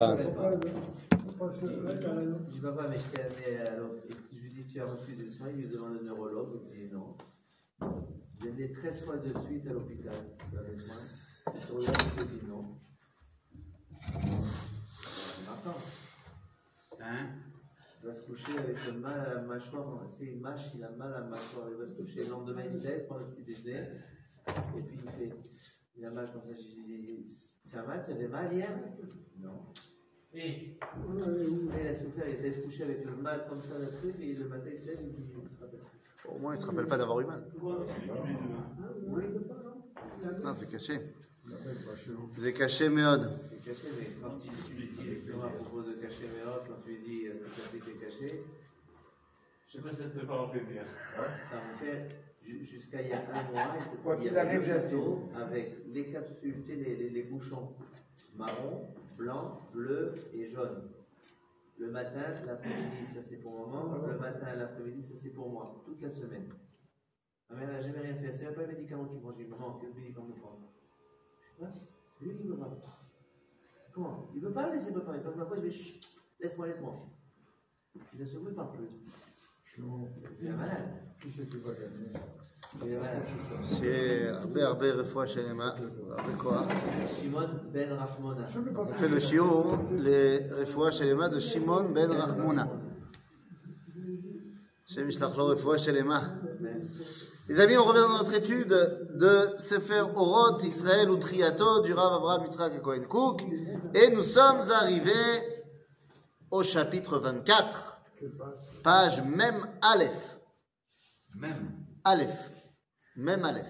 Je dis, papa, mais je t'ai amené alors, je lui dis, tu as reçu des soins, il lui demande le neurologue, il dit non. Je l'ai 13 fois de suite à l'hôpital, dans les soins. Le neurologue il dit non. Hein? Il va se coucher avec le mal à la mâchoire, tu sais, il mâche, il a mal à la mâchoire, il va se coucher. Le lendemain, il se lève, prend le petit déjeuner, et puis il fait, il a mal comme ça. Je dis, ça va, tu avais mal hier? Non. Et Mais il a souffert, il était se coucher avec le mal comme ça, le truc, et le matin, il se lève, et il se rappelle. Au moins, il ne se rappelle pas d'avoir eu mal. Oui, Non, c'est caché. C'est caché, Méode. c'est caché, mais quand tu, tu lui dis justement à propos de cacher mes hôtes, quand tu lui dis est-ce que ça fait caché, je sais pas si ça te plaisir. Mon père, ju- jusqu'à il y a un mois, il te- Quoi il y avait le gâteau avec les capsules, tu sais, les, les, les bouchons marron, blanc, bleu et jaune. Le matin, l'après-midi, ça c'est pour maman. Le matin, l'après-midi, ça c'est pour moi. Toute la semaine. Ma mère n'a jamais rien fait. C'est même pas un médicament qu'il prend. Je dis, maman, quel médicament prendre Quoi Lui, il veut pas. Comment? Il veut pas me laisser préparer. Quand je m'approche, je dis, Chut, laisse-moi, laisse-moi. Il ne se il parle plus. Il est malade. Qui c'est qui va gagner? Il est malade, c'est ça. C'est הרבה הרבה רפואה שלמה, הרבה כוח. Shimon ben Rachmona. On fait le shiur, les רפואה שלמה de Shimon ben Rachmona. Hashem yishlach lo רפואה שלמה. Les amis, on revient dans notre étude de Sefer Orot Israël ou Triato du Rav Abraham Yitzhak et Cohen Cook. Et nous sommes arrivés au chapitre 24, page même Aleph. Même. Aleph. Même Aleph.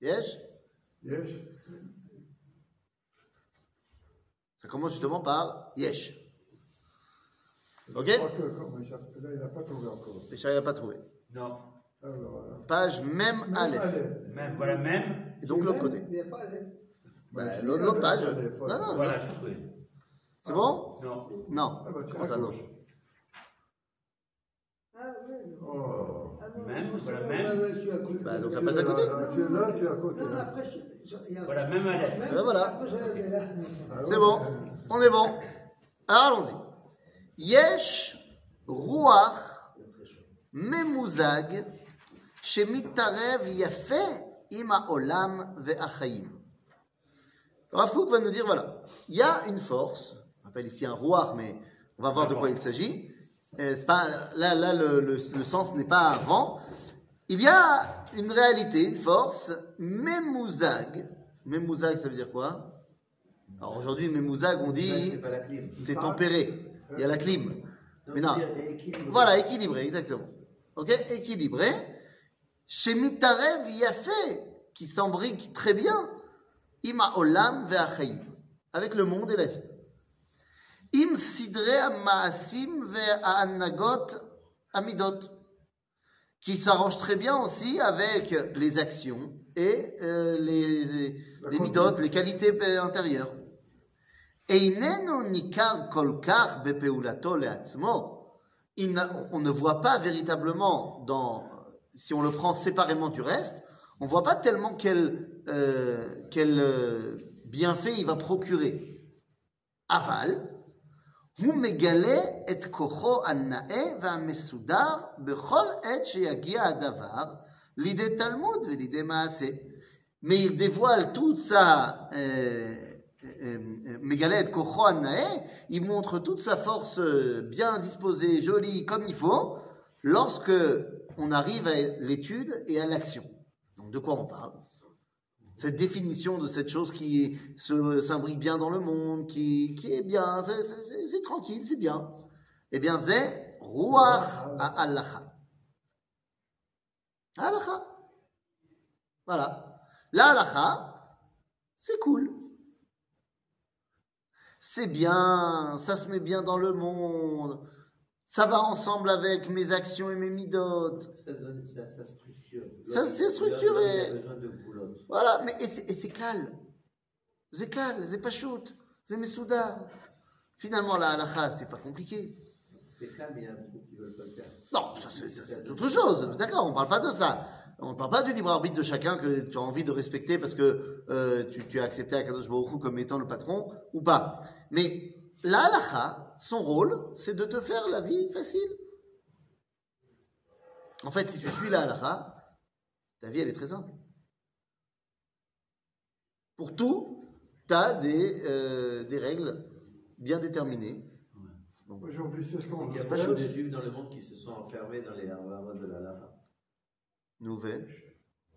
Yesh Yes Ça commence justement par Yesh. Ok? Je crois que, là, il n'a pas trouvé encore. Richard, il n'a pas trouvé. Non. Alors, voilà. Page même Aleph. Allez. Même. Voilà, même. Et donc l'autre côté. Il n'y a pas Aleph. Bah, si, l'autre page. Non, non, Voilà, trouvé. C'est bon Non. Non. Ah bah Comment ça, à non gauche. Ah oui. Oh. Ah non, Même, voilà, même. ouais, ouais, je suis à côté. Bah, donc, la page à côté. là, Tu es là, tu es à côté. Non, après, je, je, il y a- Voilà, même Et ben voilà. Ah C'est bon. On est bon. Alors allons-y. Yesh ruach memuzag shemitarev yafe im ha'olam ve'achayim. Rav Kook va nous dire voilà, il y a une force, on appelle ici un ruach, mais on va voir de quoi il s'agit. Euh, pas, là, là le, le- le sens n'est pas vent. Il y a une réalité, une force, memuzag. Memuzag, ça veut dire quoi? Alors aujourd'hui, Memouzag, on dit C'est clim. tempéré. Il y a la clim. Non, Mais non. Voilà, équilibré, exactement. Ok Équilibré. Chez Mitarev, il y a fait qui s'embrique très bien. Ima olam ve'achayim. Avec le monde et la vie. Im sidre ma'asim ve'anagot amidot. Qui s'arrange très bien aussi avec les actions et euh, les, les midot, les qualités euh, intérieures. איננו ניכר כל כך בפעולתו לעצמו. Il n'a- On ne voit pas véritablement, dans, si on le prend séparément du reste, on ne voit pas tellement quel euh, euh, bienfait il va procurer. Aval, ou mégalé et koho annae va mesudar, behol et che agia adavar, l'idée Talmud, l'idée maasse. Mais il dévoile toute sa. Euh, mégalé et koho annae, il montre toute sa force bien disposée, jolie, comme il faut, lorsqu'on arrive à l'étude et à l'action. De quoi on parle? Cette définition de cette chose qui s'imbrique bien dans le monde, qui, est bien, c'est- tranquille, c'est bien. Eh bien, c'est Ruach Ha'alacha. Halacha. Voilà. La halacha, c'est cool. C'est bien, ça se met bien dans le monde. Ça va ensemble avec mes actions et mes midotes. Ça donne ça, ça structure. Ça, c'est structuré. Il a besoin de boulotte. Voilà, mais et c'est calme. C'est calme, c'est pas shoot, c'est mesouda. Finalement, la halacha, c'est pas compliqué. C'est calme, il y a beaucoup qui veulent pas le faire. Non, ça, c'est- autre chose. D'accord, on ne parle pas de ça. On ne parle pas du libre arbitre de chacun que tu as envie de respecter parce que euh, tu, tu as accepté Akadosh Baruch Hu comme étant le patron ou pas. Mais la halakha, son rôle, c'est de te faire la vie facile. En fait, si tu suis la halakha, ta vie, elle est très simple. Pour tout, tu as des, euh, des règles bien déterminées. Aujourd'hui, c'est ce qu'on Il y a veut beaucoup de juifs dans le monde qui se sont enfermés dans les haravas de la Lara. Nouvelle.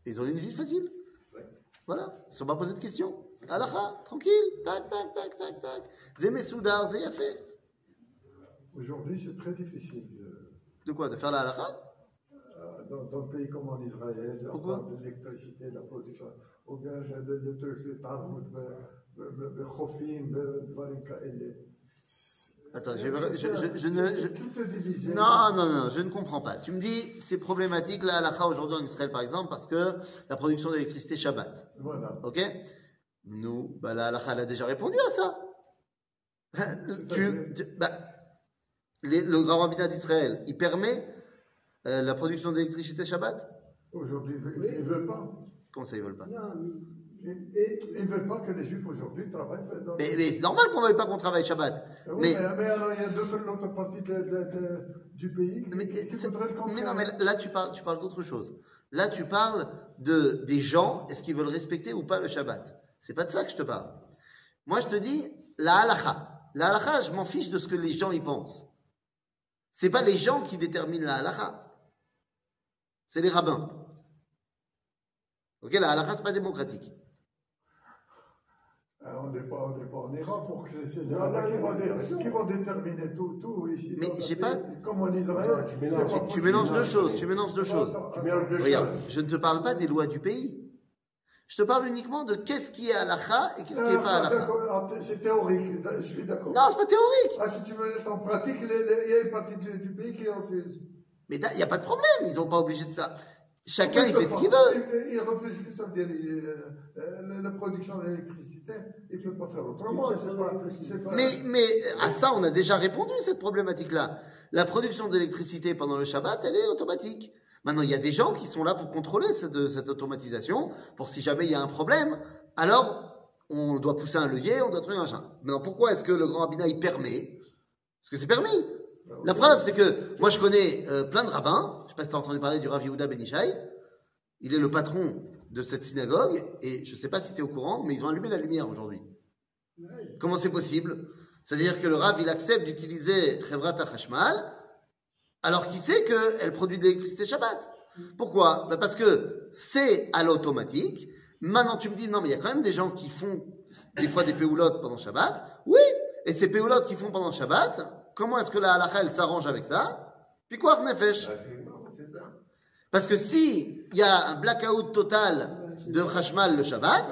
Ils ont une vie facile. Ouais. Voilà. Ils ne sont pas posés de questions. Halakha, tranquille. Tac, tac, tac, tac, tac. Zé Soudar, Zé fait. Aujourd'hui, c'est très difficile. De quoi De faire la halakha euh, Dans, dans le pays comme en Israël, Pourquoi? de l'électricité, de la production, ou bien le, le, truc, le tarot, le, chofim, le dvarim. Attends, je, je, je, je ne. je- Tout est divisé. Non, non, non, je ne comprends pas. Tu me dis, c'est problématique la halakha aujourd'hui en Israël, par exemple, parce que la production d'électricité Shabbat. Voilà. Ok? Nous, bah, la halakha, elle a déjà répondu à ça. tu, tu- bah, les- le grand rabbinat d'Israël, il permet euh, la production d'électricité Shabbat? Aujourd'hui, ils ne veulent pas. Comment ça, ils veulent pas? Ils ne veulent pas que les juifs aujourd'hui travaillent dans Mais, mais c'est normal qu'on ne veuille pas qu'on travaille Shabbat. Ah oui, mais- mais, mais alors il y a d'autres l'autre partie de- de- de- du pays qui, Mais, qui le mais non, mais là, tu parles, tu parles d'autre chose. Là, tu parles de, des gens, est-ce qu'ils veulent respecter ou pas le Shabbat? C'est pas de ça que je te parle. Moi, je te dis, la halakha. La halakha, je m'en fiche de ce que les gens y pensent. C'est pas les gens qui déterminent la halakha. C'est les rabbins. Ok, la halakha, c'est pas démocratique. Ah, on n'est pas, on n'est pas en Iran pour que c'est les rabbins qui vont, dé- qui vont déterminer tout, tout ici. Mais j'ai pas- Comme en Israël. Tu mélanges- Tu mélanges deux choses, tu mélanges deux choses. attends, Tu mélanges deux Regarde, choses. je ne te parle pas des lois du pays. Je te parle uniquement de qu'est-ce qui est halakha et qu'est-ce qui n'est pas Ah, halakha. ah, C'est théorique, je suis d'accord. Non, c'est pas théorique. Ah, si tu veux mettre en pratique, il y a une partie du, pays qui refuse. Mais il n'y a pas de problème, ils sont pas obligés de faire. Chacun, il fait ce qu'il veut. Il, refuse, que ça veut dire euh, euh, la production d'électricité, il ne peut pas faire autrement. Pas pas- Mais, mais à ça, on a déjà répondu, cette problématique-là. La production d'électricité pendant le Shabbat, elle est automatique. Maintenant, il y a des gens qui sont là pour contrôler cette, cette automatisation, pour si jamais il y a un problème, alors on doit pousser un levier, on doit trouver un machin. Maintenant, pourquoi est-ce que le grand rabbinat, il permet? Parce que c'est permis. La preuve, c'est que moi, je connais euh, plein de rabbins. Je sais pas si tu as entendu parler du Rav Yehuda Ben Ishai. Il est le patron de cette synagogue, et je ne sais pas si tu es au courant, mais ils ont allumé la lumière aujourd'hui. Comment c'est possible? C'est-à-dire que le Rav, il accepte d'utiliser Chevrat HaChashmal, alors qu'il sait qu'elle produit de l'électricité Shabbat. Pourquoi? Ben Parce que c'est à l'automatique. Maintenant, tu me dis, non, mais il y a quand même des gens qui font des fois des péoulottes pendant Shabbat. Oui, et ces péoulottes qu'ils font pendant Shabbat, comment est-ce que la halakha, elle s'arrange avec ça? Puis quoi, Nefesh. Parce que si il y a un blackout total de Hashmal le Shabbat,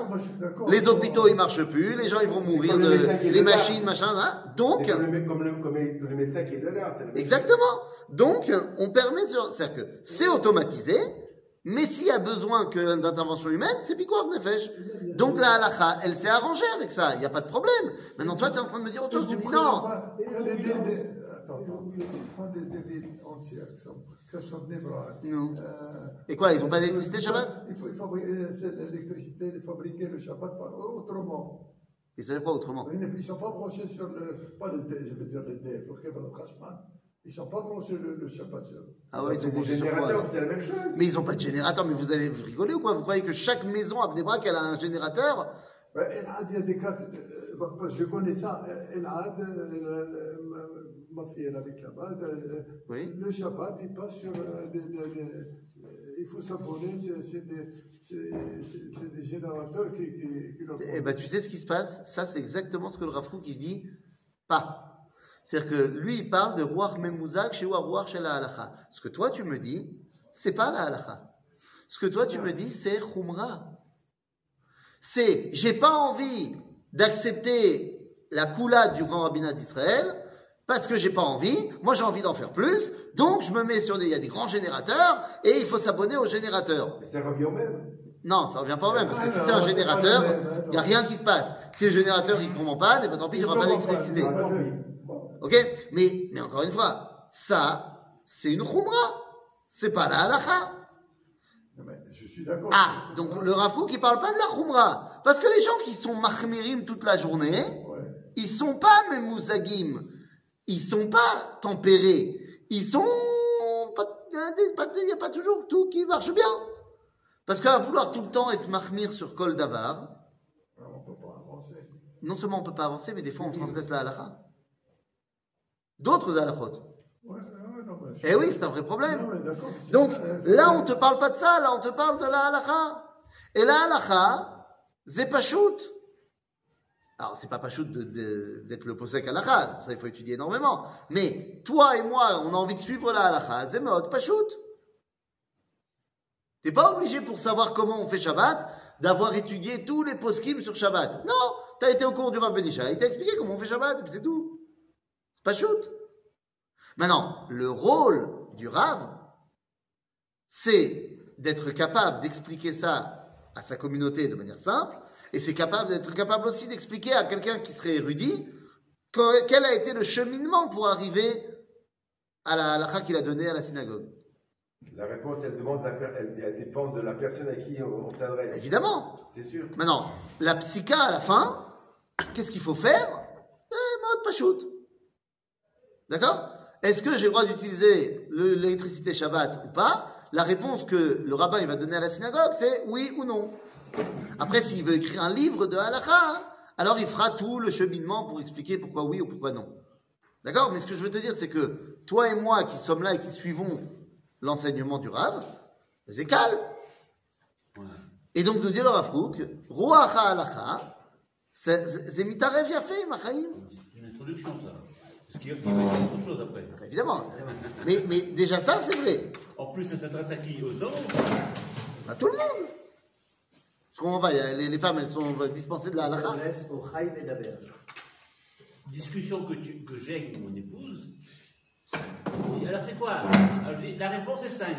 les hôpitaux ils marchent plus, les gens ils vont mourir de est les machines, machin, là. Donc, comme le, comme, le, comme le- médecin qui est de garde. médecin. exactement. Donc, on permet c'est-à-dire que c'est automatisé, mais s'il y a besoin d'intervention humaine, c'est Pikuach Nefesh. Donc la halakha, elle s'est arrangée avec ça, il n'y a pas de problème. Maintenant, toi, tu es en train de me dire autre chose, tu me dis non. Il y a Attends. Tu prends des, des villes entières Brak. Non. Euh, Et quoi, ils ont pas d'électricité Shabbat? Il faut il fabriquer l'électricité, il fabriquer le Shabbat par- autrement. Et c'est quoi autrement? Ils ne sont pas branchés sur le. Pas le je veux dire le D, il faut qu'il y ait le Khashman. Ils ne sont pas branchés le, le Shabbat sur. Ah ouais, ils sont branchés sur quoi c'est la même chose. Mais ils n'ont pas de générateur, mais vous allez vous rigoler ou quoi? Vous croyez que chaque maison à Bnebrak, elle a un générateur? Ben, El Had, il y a des cartes. euh, euh, parce que je connais ça. El Had, euh, là-bas. Oui. Le Shabbat, il passe sur. euh, des, des- des- euh, il faut s'abonner, c'est des, générateurs qui, qui, qui Eh ben, tu sais ce qui se passe? Ça, c'est exactement ce que le Rav il dit pas. C'est-à-dire que lui, il parle de Ruach Memuzak chez Ruach chez la halacha. Ce que toi, tu me dis, c'est pas la halacha. Ce que toi, tu me dis, c'est Khumra. C'est, j'ai pas envie d'accepter la coulade du grand rabbinat d'Israël parce que j'ai pas envie. Moi, j'ai envie d'en faire plus. Donc, je me mets sur des, il y a des grands générateurs et il faut s'abonner aux générateurs. Mais ça revient au même. Non, ça revient pas au même, parce que si c'est un générateur, même, hein, il n'y a rien qui se passe. Si le générateur il tombe en panne, eh ben tant pis, il n'y aura pas d'électricité. Ok? Mais, mais encore une fois, ça, c'est une khumra. C'est pas la halakha. Non, mais Je suis d'accord. Ah, donc le Kook, il parle pas de la khumra. Parce que les gens qui sont mahmirim toute la journée, ils sont pas memouzagim. Ils sont pas tempérés. Ils sont il y a pas- toujours tout qui marche bien. Parce qu'à vouloir tout le temps être mahmir sur Kol Davar, Non, on ne peut pas avancer. non seulement on peut pas avancer, mais des fois on transgresse la halakha. D'autres halakhot. Ouais, ouais, non, mais je- Eh oui, c'est un vrai problème. Donc là, on te parle pas de ça, là, on te parle de la halakha. Et la halakha, c'est pas shoot. Alors, c'est pas pas de- d'être le posek halakha, pour ça il faut étudier énormément. Mais toi et moi, on a envie de suivre la halakha, c'est mode pas shoot. T'es pas obligé pour savoir comment on fait Shabbat d'avoir étudié tous les poskim sur Shabbat. Non, t'as été au cours du Rav Benisha, il t'a expliqué comment on fait Shabbat, et puis c'est tout. Pas shoot. Maintenant, le rôle du Rav, c'est d'être capable d'expliquer ça à sa communauté de manière simple, et c'est capable d'être capable aussi d'expliquer à quelqu'un qui serait érudit que- quel a été le cheminement pour arriver à la halakha qu'il a donnée à la synagogue. La réponse, elle, demande la per- elle, elle dépend de la personne à qui on, on s'adresse. Évidemment. C'est sûr. Maintenant, la psycha à la fin, qu'est-ce qu'il faut faire? Eh, mode pachout. D'accord? Est-ce que j'ai le droit d'utiliser le- l'électricité Shabbat ou pas? La réponse que le rabbin il va donner à la synagogue, c'est oui ou non. Après, s'il veut écrire un livre de halakha, alors il fera tout le cheminement pour expliquer pourquoi oui ou pourquoi non. D'accord? Mais ce que je veux te dire, c'est que toi et moi qui sommes là et qui suivons l'enseignement du Rav, c'est calme. Et donc, nous dit le Rav Kook, Ruach ha'alacha, c'est mitarev yafé, machaim. C'est une introduction, ça. Parce qu'il y a il y a autre chose après. Évidemment. Mais, mais déjà ça, c'est vrai. En plus, ça s'adresse à qui Aux hommes À tout le monde. Parce qu'on va, il y a- les, les femmes, elles sont dispensées de la halakha. s'adresse au et. Discussion que, tu- que j'ai avec mon épouse. Et alors, c'est quoi? Alors, je dis, La réponse est simple.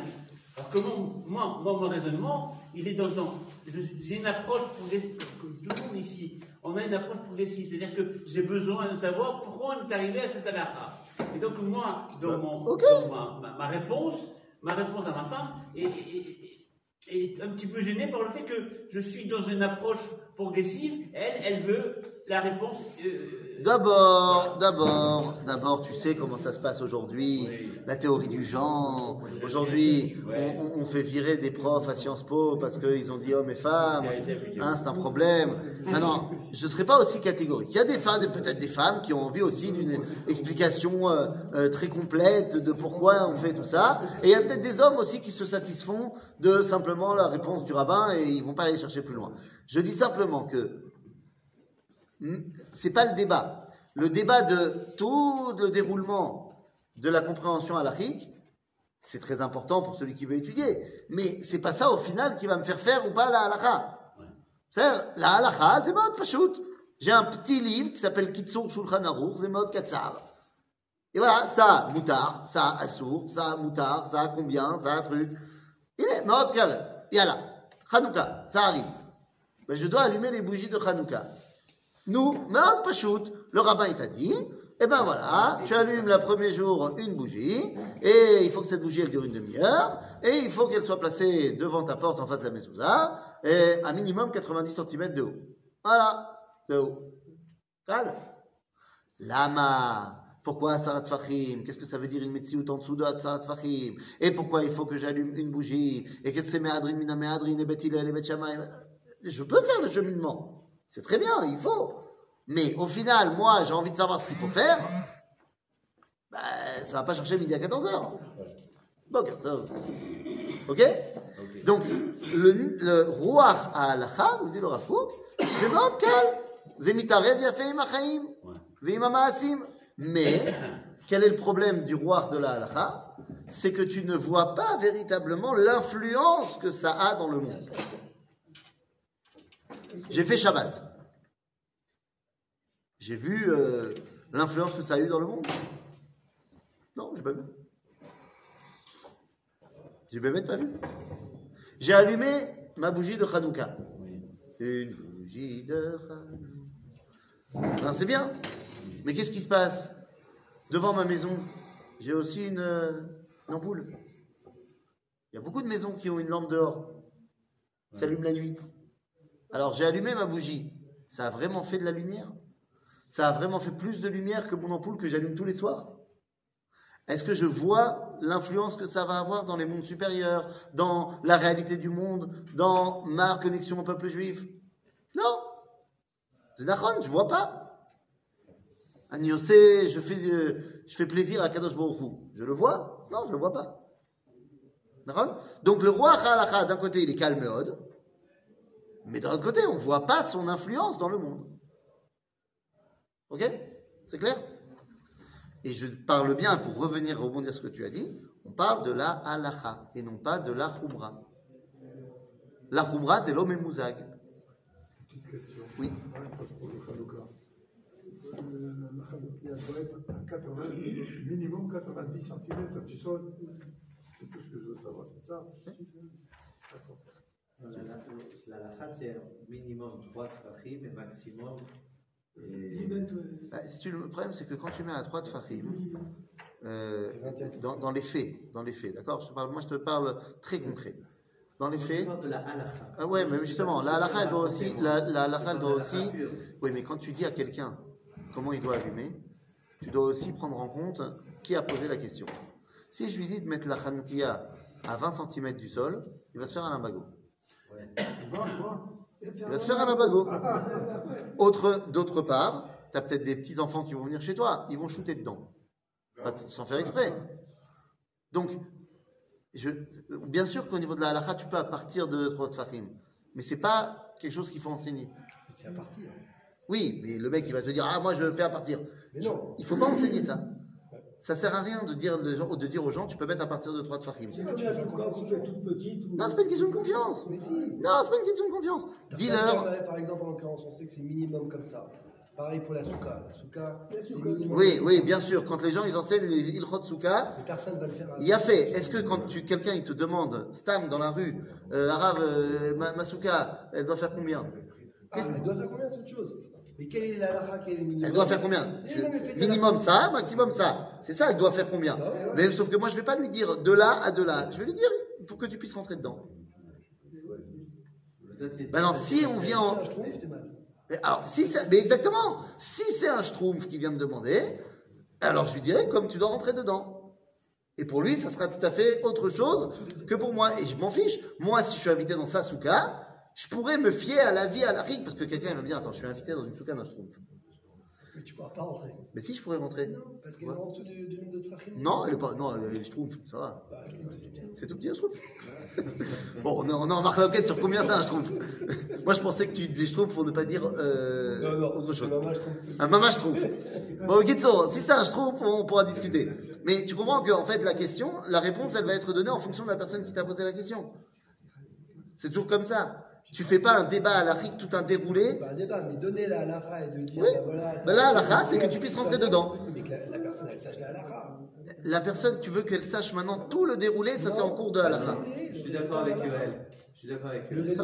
Alors, comment, moi, moi, mon raisonnement, il est dans. je- J'ai une approche progressive. Comme tout le monde ici, on a une approche progressive. C'est-à-dire que j'ai besoin de savoir pourquoi on est arrivé à cette halakha. Et donc, moi, dans, mon, Ok. dans ma, ma- ma réponse, ma réponse à ma femme est, un petit peu gênée par le fait que je suis dans une approche progressive. Elle, elle veut la réponse. euh, D'abord, d'abord, d'abord, tu sais comment ça se passe aujourd'hui, Oui. la théorie du genre. Aujourd'hui, Ouais. on, on- on fait virer des profs à Sciences Po parce qu'ils ont dit hommes et femmes. Hein, c'est un problème. Maintenant, je ne serai pas aussi catégorique. Il y a des femmes, peut-être des femmes, qui ont envie aussi d'une explication euh, euh, très complète de pourquoi on fait tout ça. Et il y a peut-être des hommes aussi qui se satisfont de simplement la réponse du rabbin et ils vont pas aller chercher plus loin. Je dis simplement que c'est pas le débat. Le débat de tout le déroulement de la compréhension halachique, c'est très important pour celui qui veut étudier. Mais c'est pas ça au final qui va me faire faire ou pas la halakha. C'est-à-dire, la halakha, c'est mode pachout. J'ai un petit livre qui s'appelle Kitsur Shulchan Aruch, c'est mode katsar. Et voilà, ça, moutar, ça, assour, ça, moutar, ça, combien, ça, truc. Il est mode gal. Yalla. Hanouka, ça arrive. Mais je dois allumer les bougies de Hanouka. Nous, mode pachout, le rabbin il t'a dit, eh ben voilà, tu allumes le premier jour une bougie, et il faut que cette bougie elle dure une demi-heure, et il faut qu'elle soit placée devant ta porte en face de la mezouza, et à minimum 90 cm de haut. Voilà, de haut. Calme. Lama. Pourquoi Sarat Fahim? Qu'est-ce que ça veut dire une Metsiout en dessous de Sarat Fahim? Et pourquoi il faut que j'allume une bougie? Et qu'est-ce que c'est Meadrin, Mina Meadrin, et Bet et Bet Je peux faire le cheminement. C'est très bien, il faut. Mais au final, moi, j'ai envie de savoir ce qu'il faut faire. Bah, ça va pas chercher midi à 14h. Bon, Ok? Donc, le, roi à Al-Kha, nous dit le c'est votre calme. Zemitarev yafeim achaim. Veim maasim. Mais, quel est le problème du roi de la Al-Kha C'est que tu ne vois pas véritablement l'influence que ça a dans le monde. J'ai fait Shabbat. J'ai vu euh, l'influence que ça a eu dans le monde Non, j'ai pas vu. J'ai même pas vu. J'ai allumé ma bougie de Hanouka. Une bougie de Hanouka. Ben, c'est bien. Mais qu'est-ce qui se passe? Devant ma maison, j'ai aussi une, euh, Une ampoule. Il y a beaucoup de maisons qui ont une lampe dehors. Ça allume la nuit. Alors j'ai allumé ma bougie. Ça a vraiment fait de la lumière? Ça a vraiment fait plus de lumière que mon ampoule que j'allume tous les soirs? Est-ce que je vois l'influence que ça va avoir dans les mondes supérieurs, dans la réalité du monde, dans ma connexion au peuple juif? Non C'est d'accord, je vois pas. Agnosé, je fais, euh, je fais plaisir à Kadosh Baruch. Je le vois? Non, je le vois pas. Donc le roi d'un côté, il est calme et ode, mais d'un autre côté, on ne voit pas son influence dans le monde. Ok? C'est clair? Et je parle bien, pour revenir rebondir sur ce que tu as dit, on parle de la halacha et non pas de la khumra. La khumra, c'est l'homme et mouzag. Petite question. Oui. Ouais, parce que pour le Hanouka. La Hanouka doit être à 80, minimum 90 cm du sol. C'est tout ce que je veux savoir, c'est ça? D'accord. La, la, la lacha, c'est minimum 3 trachim et maximum. Et... Bah, si tu, le problème, c'est que quand tu mets à 3 de Fahim, euh, dans, dans les faits, dans les faits, d'accord? Je te parle, Moi, je te parle très concret. Dans les On faits, parle de la ah ouais, mais justement, la halakha, elle doit aussi, la, la halakha, elle doit aussi, oui, mais quand tu dis à quelqu'un comment il doit allumer, tu dois aussi prendre en compte qui a posé la question. Si je lui dis de mettre la Hanoukia à 20 cm du sol, il va se faire un limbago. Il va se faire un. Autre, d'autre part, tu as peut-être des petits enfants qui vont venir chez toi, ils vont shooter dedans, Pas- sans faire exprès. Donc, je, bien sûr qu'au niveau de la halakha, tu peux à partir de trois Fahim, mais c'est pas quelque chose qu'il faut enseigner. C'est à partir. Oui, mais le mec il va te dire ah moi je le fais à partir. Mais non. Il faut pas enseigner ça. Ça sert à rien de dire, les gens- de dire aux gens tu peux mettre à partir de trois Fahim. C'est comme la souka quand tu es toute petite. ou- Non, c'est pas une question de confiance. Mais si. Non, c'est pas une question de confiance. Dis-leur. Par exemple, en l'occurrence, on sait que c'est minimum comme ça. Pareil pour la souka. La souka, La c'est souka. minimum. Oui, oui, bien sûr. Quand les gens ils enseignent les ilchot souka, personne ne va le faire. Il y a fait. Est-ce que quand tu quelqu'un il te demande, Stam dans la rue, euh, Arabe, euh, Ma- Masuka, elle doit faire combien? Ah, elle doit faire combien cette chose Mais quelle est la halakha, quel est le minimum Elle doit faire combien Minimum ça, maximum ça. C'est ça, elle doit faire combien Bah. Mais sauf que moi je vais pas lui dire de là à de là. Je vais lui dire pour que tu puisses rentrer dedans. Maintenant, si on vient en... Mais Alors, si mais exactement, si c'est un schtroumpf qui vient me demander, alors je lui dirai comme tu dois rentrer dedans. Et pour lui, ça sera tout à fait autre chose que pour moi. Et je m'en fiche. Moi, si je suis invité dans sa souka, je pourrais me fier à la vie, à la parce que quelqu'un va me dire, attends, je suis invité dans une souka d'un schtroumpf. Mais tu ne pourras pas rentrer. Mais si, je pourrais rentrer. Non, parce qu'elle est en dessous du, nombre de tfachim. Non, elle est pas, non, elle est schtroumpf, ça va. Bah, c'est tout petit un schtroumpf. bon, on est, on est en sur combien c'est un schtroumpf. Moi, je pensais que tu disais schtroumpf pour ne pas dire euh, Non, non, autre chose. Un mama schtroumpf. Bon, Gitzo, si c'est un schtroumpf, on pourra discuter. Mais tu comprends que, en fait, la question, la réponse, elle va être donnée en fonction de la personne qui t'a posé la question. C'est toujours comme ça. Tu fais pas un débat à l'Afrique, tout un déroulé. Pas un débat, mais donner la halakha et de dire, Oui. bah voilà. Bah là, la halakha, c'est que tu puisses rentrer dedans. Mais que la, la personne, elle sache la halakha. La personne, tu veux qu'elle sache maintenant tout le déroulé, ça c'est en cours de halakha. Je suis d'accord avec Yoel. Je suis d'accord avec Le Yoel.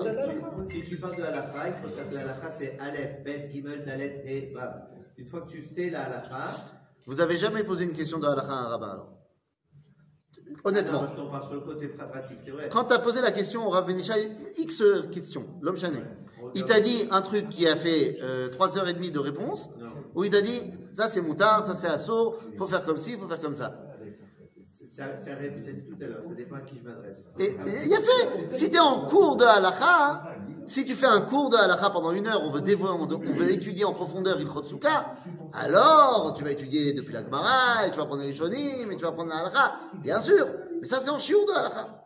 Si tu parles de halakha, il faut savoir que la halakha c'est Aleph, Bet, Gimel, Dalet et Bab. Une fois que tu sais la halakha, Vous avez jamais posé une question de halakha à un rabbin alors? Honnêtement. parce qu'on parle sur le côté pra- pratique, c'est vrai. Quand tu as posé la question au Rav Benishai, X questions, l'homme chané, il t'a dit un truc qui a fait euh, 3h30 de réponse, où il t'a dit ça c'est moutard, ça c'est assaut, faut faire comme ci, faut faire comme ça. Tu as tout à l'heure, ça dépend à qui je m'adresse. Et il a fait, si tu es en cours de halakha, si tu fais un cours de halakha pendant une heure, on veut, dévo- on veut étudier en profondeur Ilchot Souka, alors tu vas étudier depuis la Gemara, et tu vas prendre les Shonim, et tu vas prendre la halakha, bien sûr, mais ça c'est en chiour de halakha.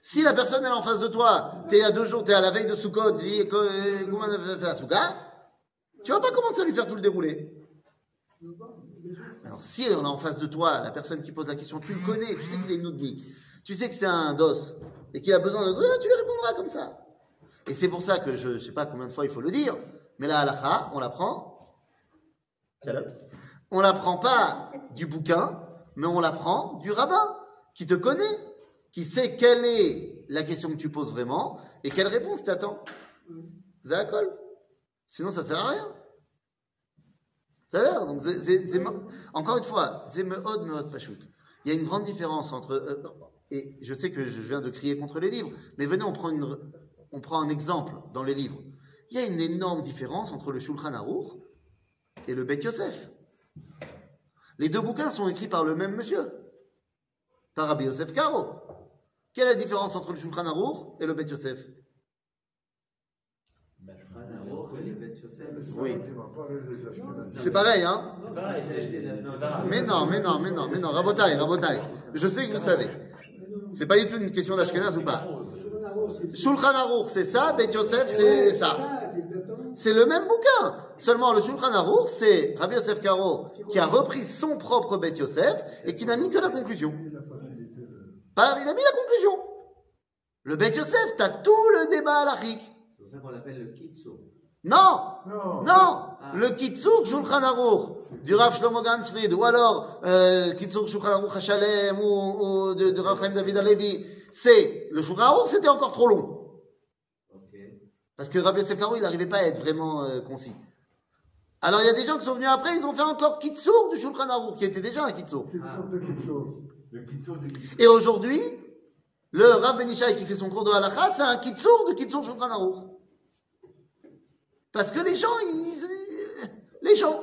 Si la personne est en face de toi, tu es à deux jours, tu es à la veille de Sukkot, tu dis euh, comment on fait la tu vas pas commencer à lui faire tout le déroulé. Alors, si on a en face de toi la personne qui pose la question, tu le connais, tu sais qu'il est noudnik, tu sais que c'est un dos et qu'il a besoin de ah, tu lui répondras comme ça. Et c'est pour ça que je ne sais pas combien de fois il faut le dire, mais la halakha, on l'apprend. On l'apprend pas du bouquin, mais on l'apprend du rabbin qui te connaît, qui sait quelle est la question que tu poses vraiment et quelle réponse t'attends. Zakol. Sinon, ça sert à rien. Encore une fois, c'est meod, pachout. Il y a une grande différence entre. euh, et je sais que je viens de crier contre les livres, mais venez, on prend, on prend un exemple dans les livres. Il y a une énorme différence entre le Shulchan Aruch et le Bet Yosef. Les deux bouquins sont écrits par le même monsieur, par Rabbi Yosef Karo. Quelle est la différence entre le Shulchan Aruch et le Bet Yosef Ben, je Shulchan crois Aruch qu'on et est le Bet Yosef. Oui. C'est pareil, hein. Mais non, mais non, mais non, mais non. Rabotaille, rabotaille. Je sais que vous savez. C'est pas du tout une question d'Ashkenaz ou pas. Shulchan Aruch, c'est ça, Bet Yosef, c'est ça. C'est le même bouquin. Seulement, le Shulchan Aruch, c'est Rabbi Yosef Karo qui a repris son propre Bet Yosef et qui n'a mis que la conclusion. Pas- Il a mis la conclusion. Le Bet Yosef, t'as tout le débat à l'Achik. C'est pour ça qu'on l'appelle le Kitso. Non Non. Non Le Kitsur Shulchan Aruch du Rav Shlomo Gansfried ou alors euh, Kitsur Shulchan Aruch Hashalem ou, ou de, de Rav Chaim David Alevi, c'est le Shulchan Aruch c'était encore trop long. Parce que Rabbi Yosef Karo, il n'arrivait pas à être vraiment euh, concis. Alors il y a des gens qui sont venus après, ils ont fait encore Kitsur du Shulchan Aruch, qui était déjà un Kitsur. De de Et aujourd'hui, le Rav Benishai qui fait son cours de halakha, c'est un Kitsur du Kitsur Shulchan Aruch. Parce que les gens, ils, les gens,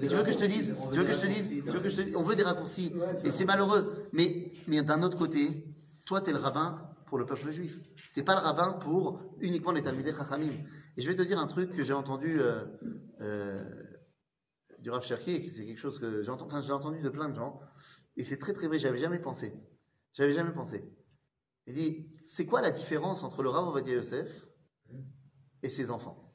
Et tu veux que je te dise, tu veux que je te dise, tu veux que je te dise, on veut des raccourcis, et c'est malheureux. Mais, mais d'un autre côté, toi, t'es le rabbin pour le peuple juif. T'es pas le rabbin pour uniquement les Talmidei Chachamim. Et je vais te dire un truc que j'ai entendu euh, euh, du Rav Cherki, c'est quelque chose que j'ai entendu, enfin, j'ai entendu de plein de gens, et c'est très très vrai, j'avais jamais pensé. J'avais jamais pensé. Il dit, c'est quoi la différence entre le Rav Ovadia Yosef et ses enfants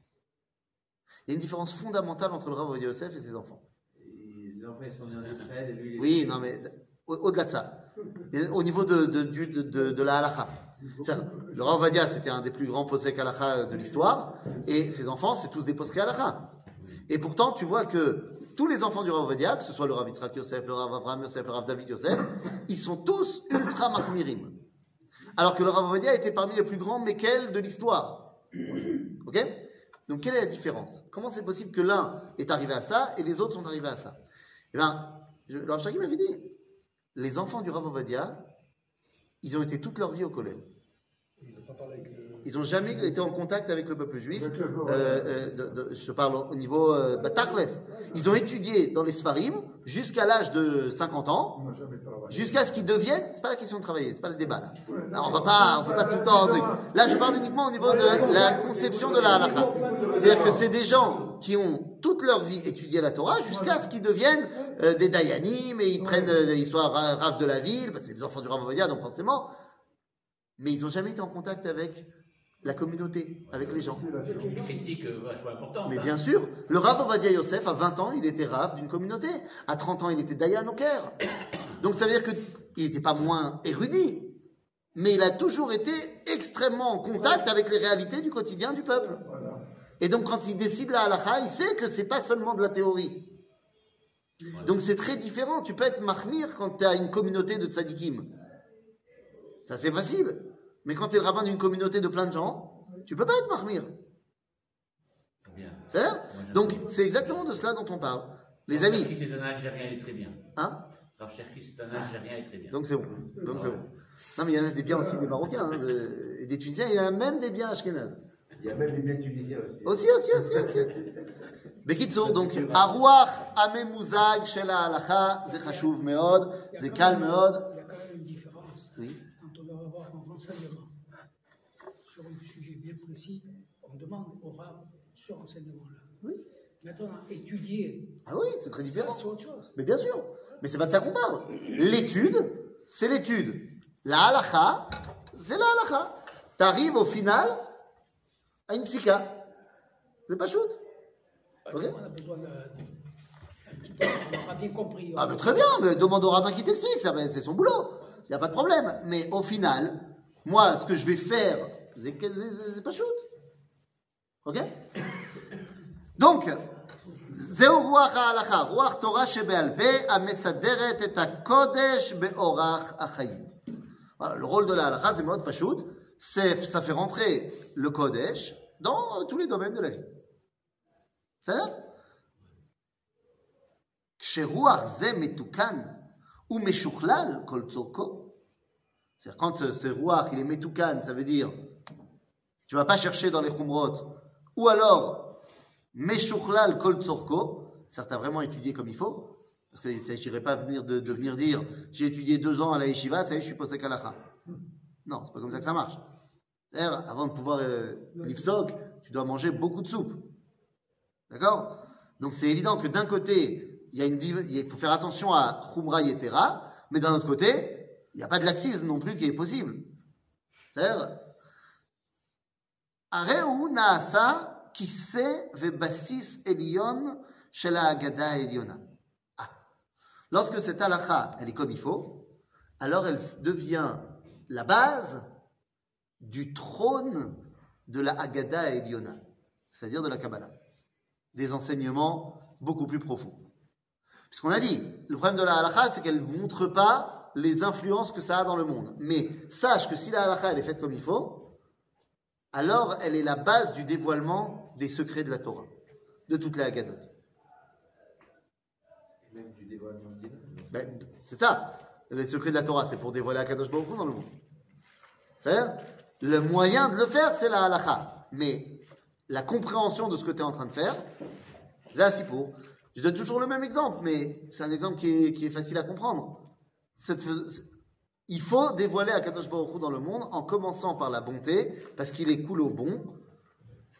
Il y a une différence fondamentale entre le Rav Ovadia Yosef et ses enfants. Et Les enfants, ils sont nés en Israël et lui, il est- Oui, non, mais au- au-delà de ça, au niveau de, de, de, de- la halakha. C'est-à-dire, Le Rav Ovadia, c'était un des plus grands posek halakha de l'histoire, et ses enfants, c'est tous des posek halakha. Et pourtant, tu vois que tous les enfants du Rav Ovadia, que ce soit le Rav Yitzhak Yosef, le Rav Avraham Yosef, le Rav David Yosef, ils sont tous ultra mahmirim. Alors que le Rav Ovadia était parmi les plus grands Mekel de l'histoire. Donc, quelle est la différence? Comment c'est possible que l'un est arrivé à ça et les autres sont arrivés à ça? Eh bien, je- m'avait dit les enfants du Rav Ovadia, ils ont été toute leur vie au collège. Ils n'ont jamais été en contact avec le peuple juif. Euh, euh, de- de- je parle au niveau euh, bah. Ils ont étudié dans les Sfarim jusqu'à l'âge de 50 ans, jusqu'à ce qu'ils deviennent. C'est pas la question de travailler, c'est pas le débat là. On va pas, on peut pas tout le temps. Là, je parle uniquement au niveau de la conception de la halakha. C'est-à-dire que c'est des gens qui ont toute leur vie étudié la Torah jusqu'à ce qu'ils deviennent euh, des dayanim et ils prennent euh, ra- raves de la ville, parce que c'est des enfants du Rav donc forcément. Mais ils n'ont jamais été en contact avec la communauté, avec les gens. Une critique euh, vachement importante. Mais hein. bien sûr, le Rav Ovadia Yosef, à 20 ans, il était Rav d'une communauté. À 30 ans, il était Dayan au Caire. Donc ça veut dire qu'il n'était pas moins érudit, mais il a toujours été extrêmement en contact avec les réalités du quotidien du peuple. Voilà. Et donc quand il décide la halakha, il sait que c'est pas seulement de la théorie. Donc c'est très différent. Tu peux être mahmir quand tu as une communauté de tzadikim. Ça c'est facile. Mais quand tu es le rabbin d'une communauté de plein de gens, tu peux pas être mahmir. C'est bien. C'est ça Moi, j'aime Donc bien. c'est exactement de cela dont on parle. Les Rav amis, Cherki, c'est un Algérien, il est très bien. hein Rav Cherki, c'est un Algérien, il est très bien. Donc c'est bon. Donc c'est bon. Non mais il y en a des biens aussi des Marocains hein, de- et des Tunisiens. Il y en a même des biens ashkénazes. Il y a même des biens tunisiens aussi. aussi, aussi, aussi, aussi. Bekitsour, donc, הרוח הממוזג של ההלכה זה חשוב מאוד, זה קל מאוד. sur un sujet bien précis, on demande au rab ce renseignement-là. Oui. Maintenant, étudier, Ah oui, c'est très différent. c'est autre chose. Mais bien sûr. Mais c'est pas de ça qu'on parle. L'étude, c'est l'étude. La halakha, c'est la halakha. T'arrives au final à une psycha. C'est pas shoot. Ok. On a besoin peu, on bien compris. Ah, mais très bien, mais demande au rabbin qui t'explique, ben, c'est son boulot. Il n'y a pas de problème. Mais au final, moi, ce que je vais faire, c'est que- c'est- c'est c'est pas shoot. Ok Donc, זהו רוח ההלכה, רוח תורה שבעל פה, המסדרת את הקודש באורח החיים. Voilà, le rôle de la halakha, c'est mode pachout, c'est ça fait rentrer le kodesh dans tous les domaines de la vie. C'est ça כשרוח זה מתוקן Ou meshuchlal kol tzorko. C'est-à-dire, quand ce, ce roi, il est metoukan, ça veut dire, tu vas pas chercher dans les khumrot. Ou alors, meshuchlal kol tzorko. Certains vraiment étudié comme il faut. Parce qu'il ne s'agirait pas venir de, de venir dire, j'ai étudié deux ans à la yeshiva, ça y est, je suis posé kalacha. Non, c'est pas comme ça que ça marche. C'est-à-dire, avant de pouvoir euh, l'ifsok, tu dois manger beaucoup de soupe. D'accord? Donc c'est évident que d'un côté, il, y a une div- il faut faire attention à Khumra Yetera, mais d'un autre côté, il n'y a pas de laxisme non plus qui est possible. C'est-à-dire, Ah. Lorsque cette halakha, elle est comme il faut, alors elle devient la base du trône de la Agada Eliona, c'est-à-dire de la Kabbalah. Des enseignements beaucoup plus profonds. Puisqu'on a dit, le problème de la halakha, c'est qu'elle ne montre pas les influences que ça a dans le monde. Mais sache que si la halakha, elle est faite comme il faut, alors elle est la base du dévoilement des secrets de la Torah, de toutes les Haggadot. Même du dévoilement. Ben, c'est ça. Les secrets de la Torah, c'est pour dévoiler Akadosh Baruch Hu dans le monde. C'est-à-dire, le moyen de le faire, c'est la halakha. Mais la compréhension de ce que tu es en train de faire, c'est un pour. Je donne toujours le même exemple, mais c'est un exemple qui est, qui est facile à comprendre. Cette- il faut dévoiler Akadosh Baruch Hu dans le monde en commençant par la bonté, parce qu'il est cool au bon,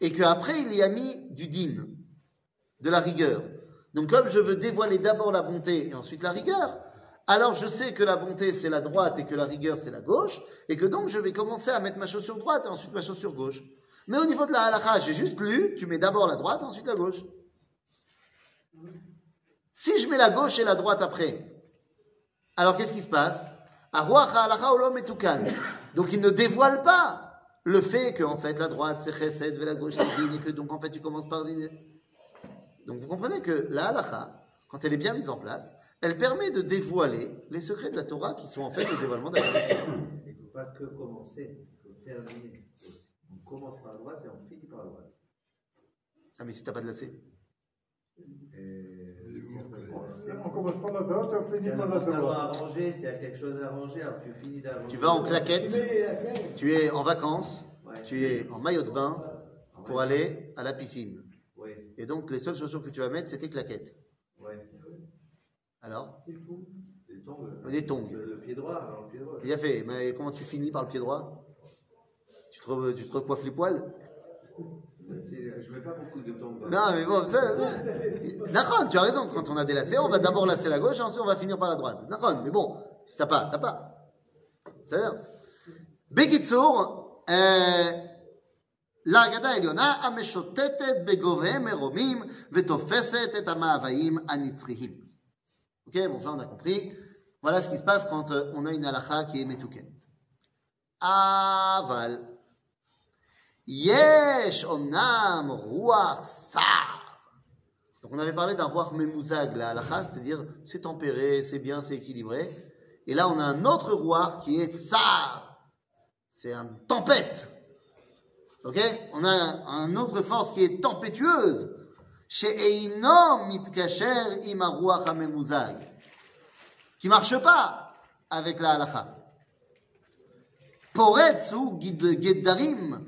et qu'après il y a mis du din, de la rigueur. Donc comme je veux dévoiler d'abord la bonté et ensuite la rigueur, alors je sais que la bonté c'est la droite et que la rigueur c'est la gauche, et que donc je vais commencer à mettre ma chaussure droite et ensuite ma chaussure gauche. Mais au niveau de la halakha, j'ai juste lu, tu mets d'abord la droite ensuite la gauche. Si je mets la gauche et la droite après, alors qu'est-ce qui se passe? Donc il ne dévoile pas le fait que en fait la droite c'est chesed et la gauche c'est din et que donc en fait tu commences par din. Donc vous comprenez que la halakha, quand elle est bien mise en place, elle permet de dévoiler les secrets de la Torah qui sont en fait le dévoilement de la Torah. Il ne faut pas que commencer, il faut terminer. On commence par la droite et on finit par la droite. Ah mais si t'as pas de lacet Et On commence par la droite et on tu finit as par un la pantalon à droite. ranger, tu as quelque chose à ranger, alors tu finis d'arranger. Tu vas en claquette, tu es en vacances, Ouais. tu es en maillot de bain pour aller à la piscine. Et donc les seules chaussures que tu vas mettre, c'est tes claquettes. oui. Alors Des tongs. Des tongs. Le, le pied droit, alors le pied droit. Bien fait, mais comment tu finis par le pied droit? Tu te, tu te recoiffes les poils? Je mets pas beaucoup de tongs. dans- Non, mais bon, ça. D'accord, tu as raison. Quand on a des lacets, on va d'abord lacer la gauche, ensuite on va finir par la droite. D'accord, mais bon, si t'as pas, t'as pas. C'est-à-dire, Bekitsur, להגדה העליונה המשוטטת בגובהי מרומים ותופסת את המאוויים הנצחיים. Ok, bon, ça on a compris. Voilà ce qui se passe quand euh, on a une halakha qui est metouken. Aval. Yesh omnam ruach sar. Donc on avait parlé d'un ruach memuzag, la halakha, c'est-à-dire c'est tempéré, c'est bien, c'est équilibré. Et là on a un autre ruach qui est sar. C'est une tempête. Ok? On a un autre force qui est tempétueuse. Chez Einom mitkacher im ruach memuzag. Qui marche pas avec la halakha. Gid- Geddarim,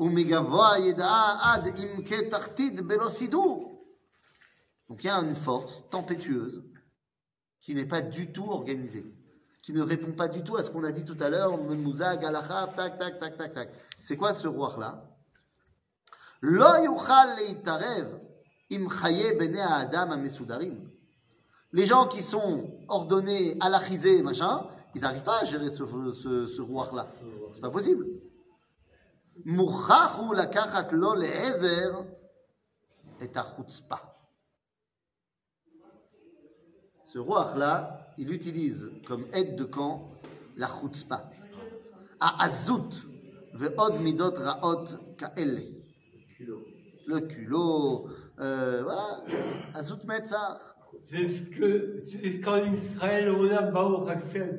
ומגבוה ידעה עד עמקי תחתית בלא סידור. Donc il y a une force tempétueuse qui n'est pas du tout organisée, qui ne répond pas du tout à ce qu'on a dit tout à l'heure, Mouzag, Alacha, tac, tac, tac, tac, tac. C'est quoi ce roi-là לא יוכל להתערב עם חיי בני האדם המסודרים. Les gens qui sont ordonnés, alachisés, machin, ils n'arrivent pas à gérer ce, ce, ce roi-là. C'est pas possible. מוכרח הוא לקחת לו לעזר את החוצפה. Ce roi-là, il utilise comme aide de camp la chutzpah. Azut ve'od midot ra'ot ka'ele. Culot. Le culot, euh, voilà, Azut metzar. C'est ce que, c'est quand Israël, on a Baruch Hashem,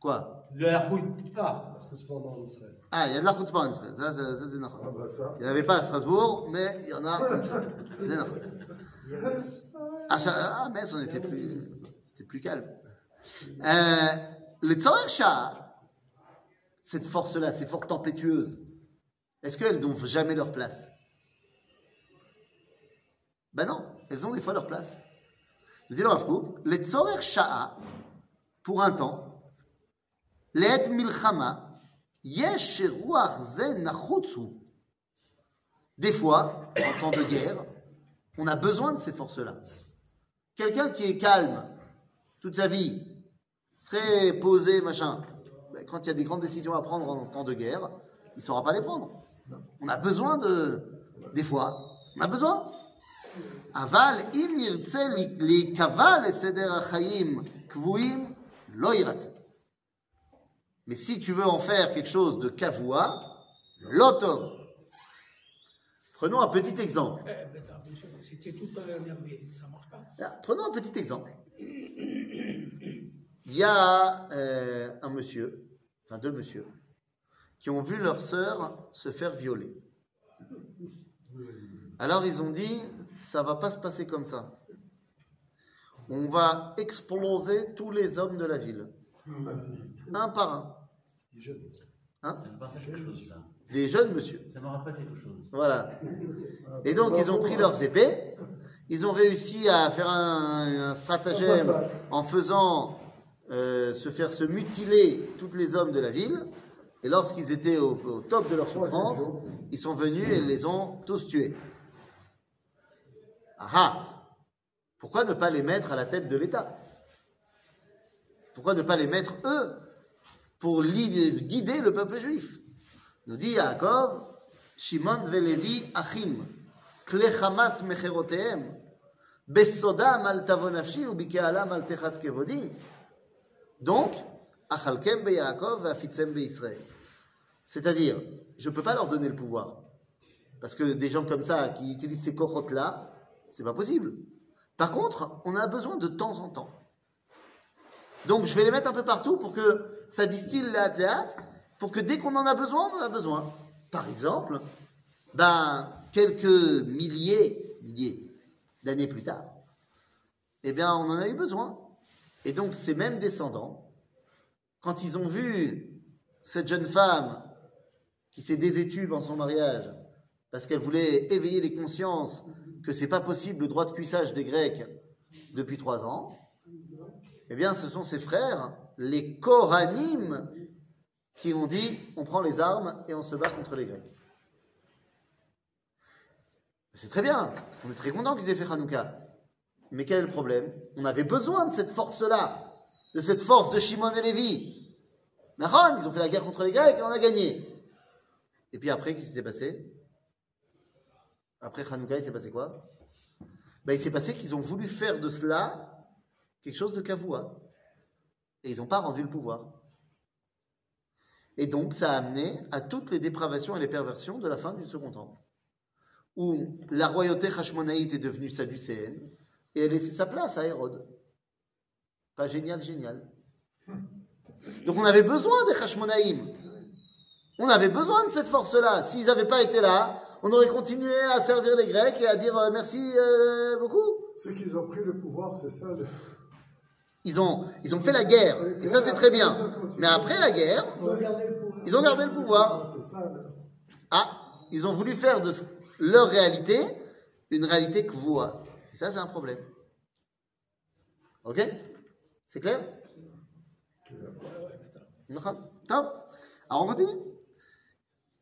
Quoi de la route pas. La chutzpah en Israël. Ah, il y a de la chutzpah en Israël, ça, ça, ça, c'est Ah nachon. bah ça. Il n'y en avait pas à Strasbourg, mais il y en a en Israël. C'est nachon. À à Metz, on était plus, c'était plus calme. Euh, le Shah, cette force-là, ces forces tempétueuses, est-ce qu'elles n'ont jamais leur place? Ben non, elles ont des fois leur place. Je dis le Rav Kook, le Tzorer Shah, pour un temps, l'et milchama, Des fois, en temps de guerre, on a besoin de ces forces-là. Quelqu'un qui est calme toute sa vie, très posé, machin, ben, quand il y a des grandes décisions à prendre en temps de guerre, il ne saura pas les prendre. On a besoin de. Des fois, on a besoin. Aval, li- li kaval seder achayim kvuim, lo yiratze. Mais si tu veux en faire quelque chose de kavua, l'auto. Prenons un petit exemple. Attends, bien sûr, C'était tout à l'heure énervé, ça marche pas. Là, Prenons un petit exemple. Il y a euh, un monsieur, enfin deux monsieur, qui ont vu leur sœur se faire violer. Alors ils ont dit, ça va pas se passer comme ça. On va exploser tous les hommes de la ville, un par un. Les jeunes. Ça me pense à quelque chose, ça. Des jeunes monsieur. Ça me rappelle quelque chose. Voilà. Et donc, ils ont pris leurs épées, ils ont réussi à faire un, un stratagème en faisant euh, se faire se mutiler tous les hommes de la ville. Et lorsqu'ils étaient au, au top de leur souffrance, ils sont venus et les ont tous tués. Ah ah Pourquoi ne pas les mettre à la tête de l'État? Pourquoi ne pas les mettre, eux, pour guider le peuple juif Nous dit Yaakov, Shimon velevi achim, kle chamas mecherotehem, besodam al tavonafshi ou bikealam al techat kevodi. Donc, achalkem be Yaakov afitzem be Israël. C'est-à-dire, je ne peux pas leur donner le pouvoir. Parce que des gens comme ça, qui utilisent ces cohortes-là, c'est pas possible. Par contre, on a besoin de temps en temps. Donc, je vais les mettre un peu partout pour que ça distille la théâtre, pour que dès qu'on en a besoin, on en a besoin. Par exemple, ben, quelques milliers, milliers d'années plus tard, eh bien, on en a eu besoin. Et donc, ces mêmes descendants, quand ils ont vu cette jeune femme qui s'est dévêtue dans son mariage, parce qu'elle voulait éveiller les consciences que c'est pas possible le droit de cuissage des Grecs depuis trois ans, eh bien, ce sont ses frères, les Kohanim, qui ont dit on prend les armes et on se bat contre les Grecs. C'est très bien, on est très content qu'ils aient fait Hanouka. Mais quel est le problème? On avait besoin de cette force-là, de cette force de Shimon et Lévi. Nahon, ils ont fait la guerre contre les Grecs et on a gagné. Et puis après, qu'est-ce qui s'est passé? Après Hanouka, il s'est passé quoi? Ben, Il s'est passé qu'ils ont voulu faire de cela quelque chose de kavoua. Et ils n'ont pas rendu le pouvoir. Et donc, ça a amené à toutes les dépravations et les perversions de la fin du Second Temple, où la royauté hashmonaïte est devenue sadducéenne et elle a laissé sa place à Hérode. Pas génial, génial. Donc, on avait besoin des hashmonaïm. On avait besoin de cette force-là. S'ils n'avaient pas été là, on aurait continué à servir les Grecs et à dire euh, merci euh, beaucoup. Ceux qui ont pris le pouvoir, c'est ça. le- Ils ont, ils ont fait la guerre, et ça c'est très bien. Mais après la guerre, Ils ont gardé le pouvoir. ils ont gardé le pouvoir. C'est ça. le- Ah, ils ont voulu faire de ce- leur réalité une réalité que vous. Et ça c'est un problème. Ok C'est clair נכון. טוב, alors on continue.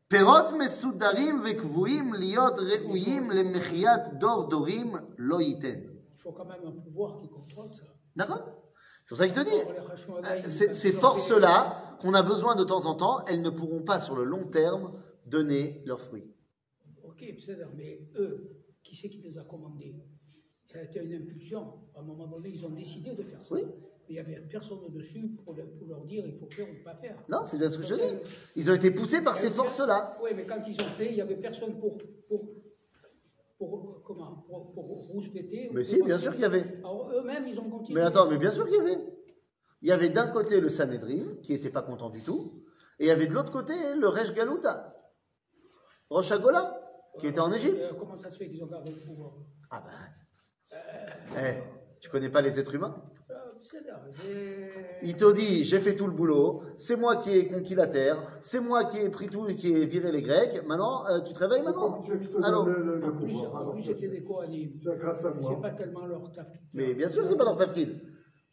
פירות מסודרים וקבועים להיות ראויים למחיית דור דורים לא ייתן. Il C'est pour ça qu'il te dit, Euh, Ces, ces forces-là, qu'on a besoin de temps en temps, elles ne pourront pas sur le long terme donner leurs fruits. Ok, mais eux, qui c'est qui les a commandés? Ça a été une impulsion. À un moment donné, ils ont décidé de faire ça. Oui. il n'y avait personne dessus pour, pour leur dire il faut faire ou pas faire. Non, c'est bien ce que je dis. Ils ont été poussés par ces forces-là. Oui, mais quand ils ont fait, il n'y avait personne pour, pour, pour, comment, pour, pour rouspéter. ou Mais si, bien sûr qu'il y avait. Alors eux-mêmes, ils ont continué. Mais attends, mais bien sûr qu'il y avait. Il y avait d'un côté le Sanhedrin, qui n'était pas content du tout, et il y avait de l'autre côté le Resh Galuta, Rosh Hagolah, qui était en Égypte. Euh, comment ça se fait qu'ils ont gardé le pouvoir Ah ben. Eh, tu connais pas les êtres humains? C'est- Il te dit, j'ai fait tout le boulot, c'est moi qui ai conquis la terre, c'est moi qui ai pris tout et qui ai viré les Grecs, maintenant, euh, tu te réveilles maintenant Alors, En plus, en plus, c'était des Kohanim. C'est grâce à C'est moi. pas tellement leur taf. Mais bien sûr, c'est pas leur tafkid.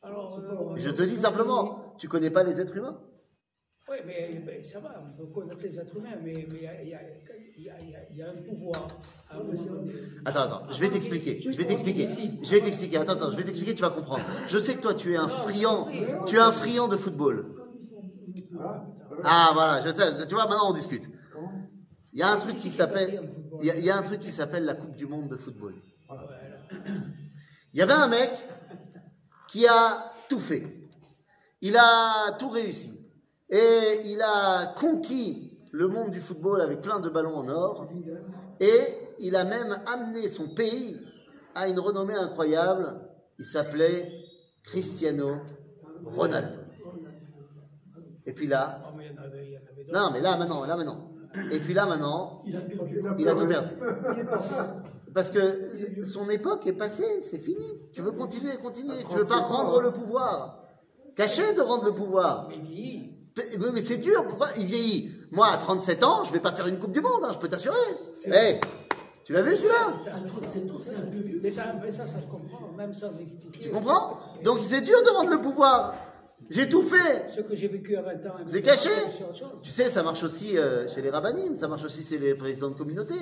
Alors, euh, Je te dis simplement, tu connais pas les êtres humains Oui, mais, mais ça va, on peut connaître les êtres humains, mais il y a- y, y, y un pouvoir. à un moment donné. Attends, attends, je vais t'expliquer, je vais t'expliquer, je vais t'expliquer, attends, attends, je vais t'expliquer, tu vas comprendre. Je sais que toi, tu es un friand, tu es un friand de football. Ah, voilà. Je sais, tu vois, maintenant on discute. Il y a un truc qui s'appelle, il y, a- il y a un truc qui s'appelle la Coupe du Monde de football. Il y avait un mec qui a tout fait. Il a tout réussi. Et il a conquis le monde du football avec plein de ballons en or. Et il a même amené son pays à une renommée incroyable. Il s'appelait Cristiano Ronaldo. Et puis là, non mais là maintenant, là maintenant. Et puis là maintenant, Il a il a tout perdu. perdu. Parce que son époque est passée, c'est fini. Tu veux continuer, continuer. Tu veux pas rendre le pouvoir. Cacher de rendre le pouvoir. Mais Mais, mais c'est dur, pourquoi Il vieillit? Moi, à 37 ans, je vais pas faire une Coupe du Monde, hein, je peux t'assurer. Eh, tu l'as vu celui-là? Mais ça, mais ça, ça se comprend, même sans expliquer. Tu comprends? Donc c'est dur de rendre le pouvoir. J'ai tout fait. Ce que j'ai vécu à 20 ans. C'est caché. Tu sais, ça marche aussi euh, chez les rabbinim, ça marche aussi chez les présidents de communauté.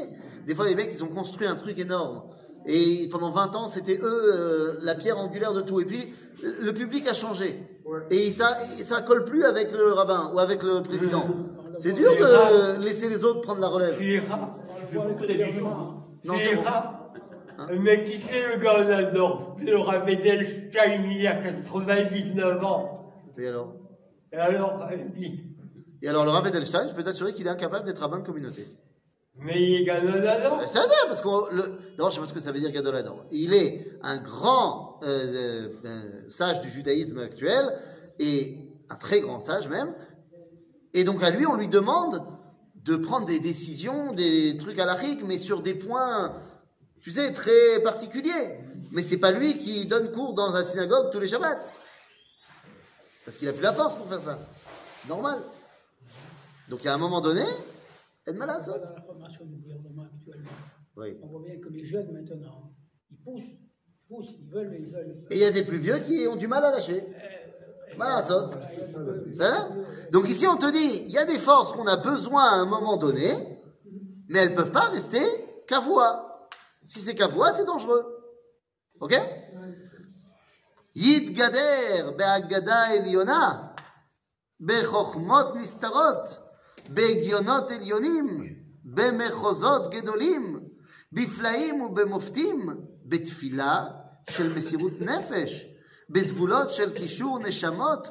Des fois, les mecs, ils ont construit un truc énorme. Et pendant 20 ans, c'était eux euh, la pierre angulaire de tout. Et puis, le public a changé. Ouais. Et ça, ça colle plus avec le rabbin ou avec le président. C'est dur de laisser les autres prendre la relève. Rats, On Tu fais beaucoup d'allusions. Non, c'est rats, Hein le mec qui fait le Ganador, le Rav Edelstein, il a 99 ans. Et alors? Et alors, il dit, Et alors, le Rav Edelstein, je peux t'assurer qu'il est incapable d'être rabbin de communauté. Mais il est Ganador. Ça veut dire, parce que d'abord, je sais pas ce que ça veut dire Gadolador. Il est un grand euh, euh, sage du judaïsme actuel, et un très grand sage même. Et donc à lui, on lui demande de prendre des décisions, des trucs à l'arique, mais sur des points, tu sais, très particuliers. Mais c'est pas lui qui donne cours dans la synagogue tous les Shabbats. Parce qu'il a plus la force pour faire ça. C'est normal. Donc à un moment donné, Du gouvernement actuellement, Oui. on voit bien que les jeunes maintenant, ils poussent, ils poussent, ils veulent, ils veulent. Et il y a des plus vieux qui ont du mal à lâcher. Voilà, ça. Voilà, Ça Donc ici, on te dit, il y a des forces qu'on a besoin à un moment donné, mais elles ne peuvent pas rester qu'à voix. Si c'est qu'à voix, c'est dangereux. Ok? Yid gader be'agada eliona, be'chochmot nistarot, be'gionot elionim, be'mechozot gedolim, בפלאים ובמופתים, בתפילה של מסירות נפש, בסגולות של קישור נשמות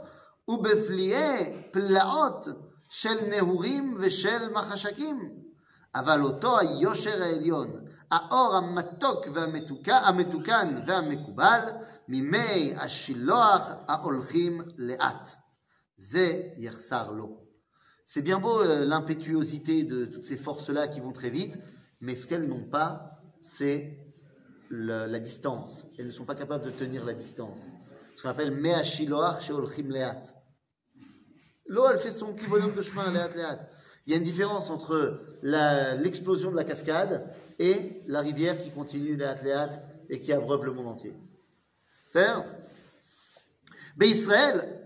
ובפליאי פלאות של נהורים ושל מחשקים. אבל אותו היושר העליון, האור המתוק והמתוקה, המתוקן והמקובל, מימי השילוח ההולכים לאט. זה יחסר לו. C'est bien beau euh, l'impétuosité de toutes ces forces-là qui vont très vite, mais ce qu'elles n'ont pas, c'est la, distance. Elles ne sont pas capables de tenir la distance. Ce qu'on appelle Me'ashiloach Sheolchim Leat. L'eau, elle fait son petit bonhomme de chemin, Leat Leat. Il y a une différence entre l'explosion de la cascade et la rivière qui continue Leat Leat et qui abreuve le monde entier. C'est-à-dire, Israël,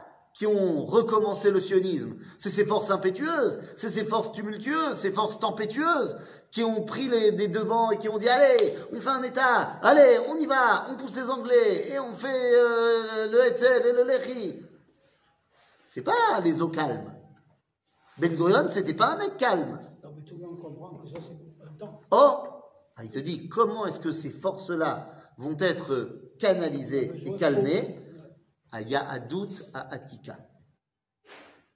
qui ont recommencé le sionisme. C'est ces forces impétueuses, c'est ces forces tumultueuses, ces forces tempétueuses qui ont pris les, des devants et qui ont dit allez, on fait un État, allez, on y va, on pousse les Anglais et on fait euh, le Hetzel et le Lehi. C'est pas les eaux calmes. Ben Gurion, c'était pas un mec calme. Non, mais tout le monde comprend que ça, c'est un temps. Oh ah, Il te dit comment est-ce que ces forces-là vont être canalisées et calmées à Ya'adout à Atika,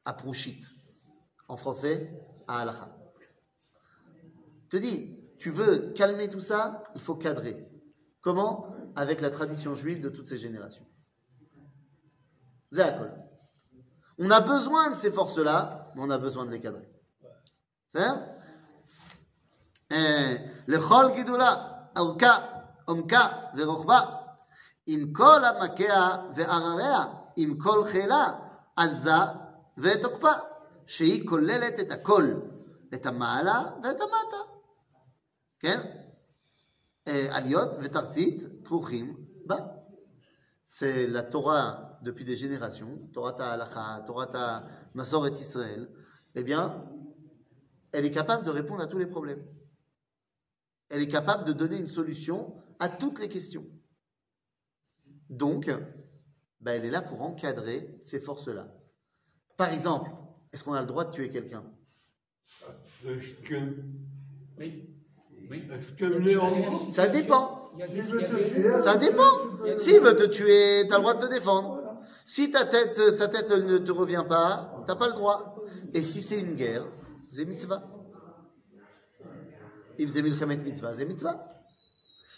à en français à Alra. Te dis, tu veux calmer tout ça, il faut cadrer. Comment? Avec la tradition juive de toutes ces générations. Zéakol. On a besoin de ces forces-là, mais on a besoin de les cadrer. C'est eh, Le chol gidoula, auka, omka, verochba, עם כל עמקיה וערריה, עם כל חילה, עזה ותוקפה, שהיא כוללת את הכל, את המעלה ואת המטה. כן? אה, עליות ותחתית כרוכים בה. C'est la Torah depuis des générations, Torah Ta'alacha, Torah Masoret Israël, eh bien, elle est capable de répondre à tous les problèmes. Elle est capable de donner une solution à toutes les questions. Donc, ben, elle est là pour encadrer ces forces-là. Par exemple, est-ce qu'on a le droit de tuer quelqu'un? Est-ce que, Oui. Oui. est-ce que Léon, Ça dépend. Il veut il te tuer, Ça dépend. S'il veut te tuer, tu as le droit de te défendre. Si ta tête, sa tête ne te revient pas, t'as pas le droit. Et si c'est une guerre, c'est mitzvah. C'est milchemet mitzvah, c'est mitzvah.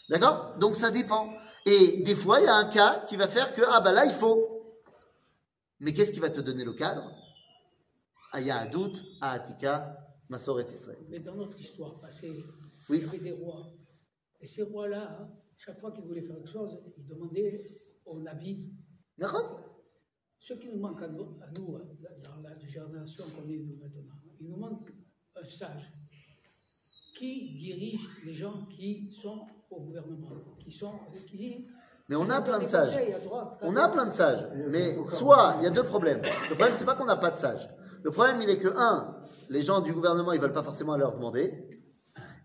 D'accord? Donc ça dépend. Et des fois, il y a un cas qui va faire que, ah bah là, il faut. Mais qu'est-ce qui va te donner le cadre? Aya Adout, Atika, Masoret Israël. Mais dans notre histoire passée, Oui. il y avait des rois. Et ces rois-là, hein, chaque fois qu'ils voulaient faire quelque chose, ils demandaient au avis. D'accord Ce qui nous manque à nous, à nous, hein, dans la génération qu'on est nous maintenant, il nous manque un sage qui dirige les gens qui sont au gouvernement, qui sont qui Mais on a plein de sages. droite, On a plein de sages, mais soit il y a deux problèmes. Le problème, c'est pas qu'on n'a pas de sages. Le problème, il est que un, les gens du gouvernement, ils veulent pas forcément leur demander,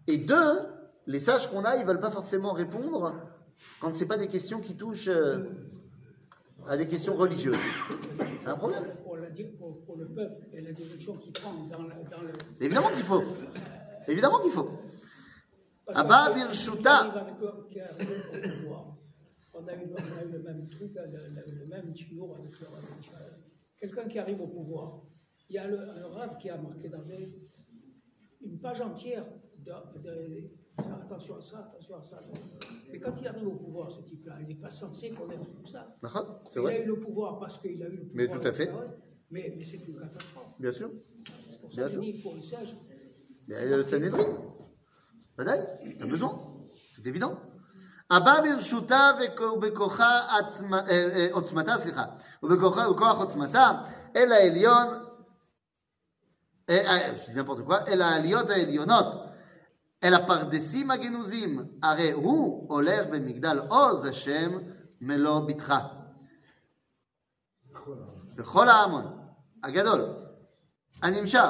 et deux, les sages qu'on a, ils veulent pas forcément répondre quand c'est pas des questions qui touchent euh, à des questions religieuses. C'est un problème. Pour, le peuple et la direction qu'il prend dans le. Évidemment qu'il faut. Évidemment qu'il faut. Abba Birshuta. On a, eu, on a eu le même truc, le, le- le même tuyau avec le euh, Quelqu'un qui arrive au pouvoir. Il y a le, un rave qui a marqué dans des- une page entière de, de- faire attention à ça, attention à ça. Mais quand il arrive au pouvoir, ce type-là, il n'est pas censé connaître tout ça. Il a eu le pouvoir parce qu'il a eu le pouvoir. Mais tout à fait. Mais, mais c'est une catastrophe. Bien sûr. C'est pour Bien sûr. pour les sages, Mais le Sanhedrin. ודאי, t'as besoin. C'est évident. הבא ברשותה וכ- ובכוחה עצמה- אה, אה, עוצמתה, סליחה, ובכוחה- ובכוח עוצמתה, אל העליון, אה, אה, je dis n'importe quoi, אל העליות העליונות, אל הפרדסים הגנוזים, הרי הוא הולך במגדל עוז השם מלוא בתך. וכל ההמון הגדול הנמשך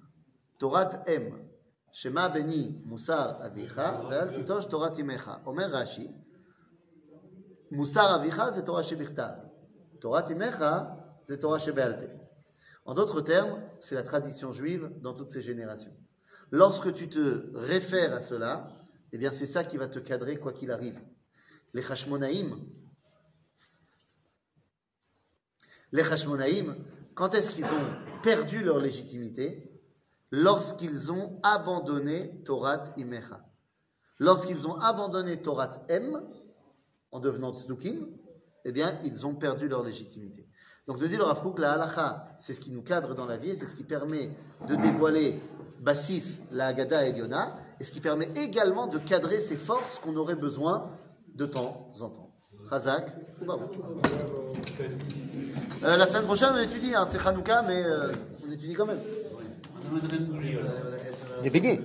תורת אם, שמע בני מוסר אביך, ואל תיטוש תורת אמך. אומר רש"י, מוסר אביך זה תורה שבכתב, תורת אמך זה תורה שבעל פה. En d'autres termes, c'est la tradition juive dans toutes ces générations. Lorsque tu te réfères à cela, eh bien c'est ça qui va te cadrer quoi qu'il arrive. Les Hashmonaïm, les Hashmonaïm, quand est-ce qu'ils ont perdu leur légitimité Lorsqu'ils ont abandonné Torah Imecha. Lorsqu'ils ont abandonné Torah M, en devenant tzdukim, eh bien, ils ont perdu leur légitimité. Donc, de dire le Rav la halacha, c'est ce qui nous cadre dans la vie, c'est ce qui permet de dévoiler Bassis, la Haggadah et Yonah, et ce qui permet également de cadrer ces forces qu'on aurait besoin de temps en temps. Baruch. Euh, la semaine prochaine, on étudie, hein, c'est Hanouka, mais euh, on étudie quand même. On amènerait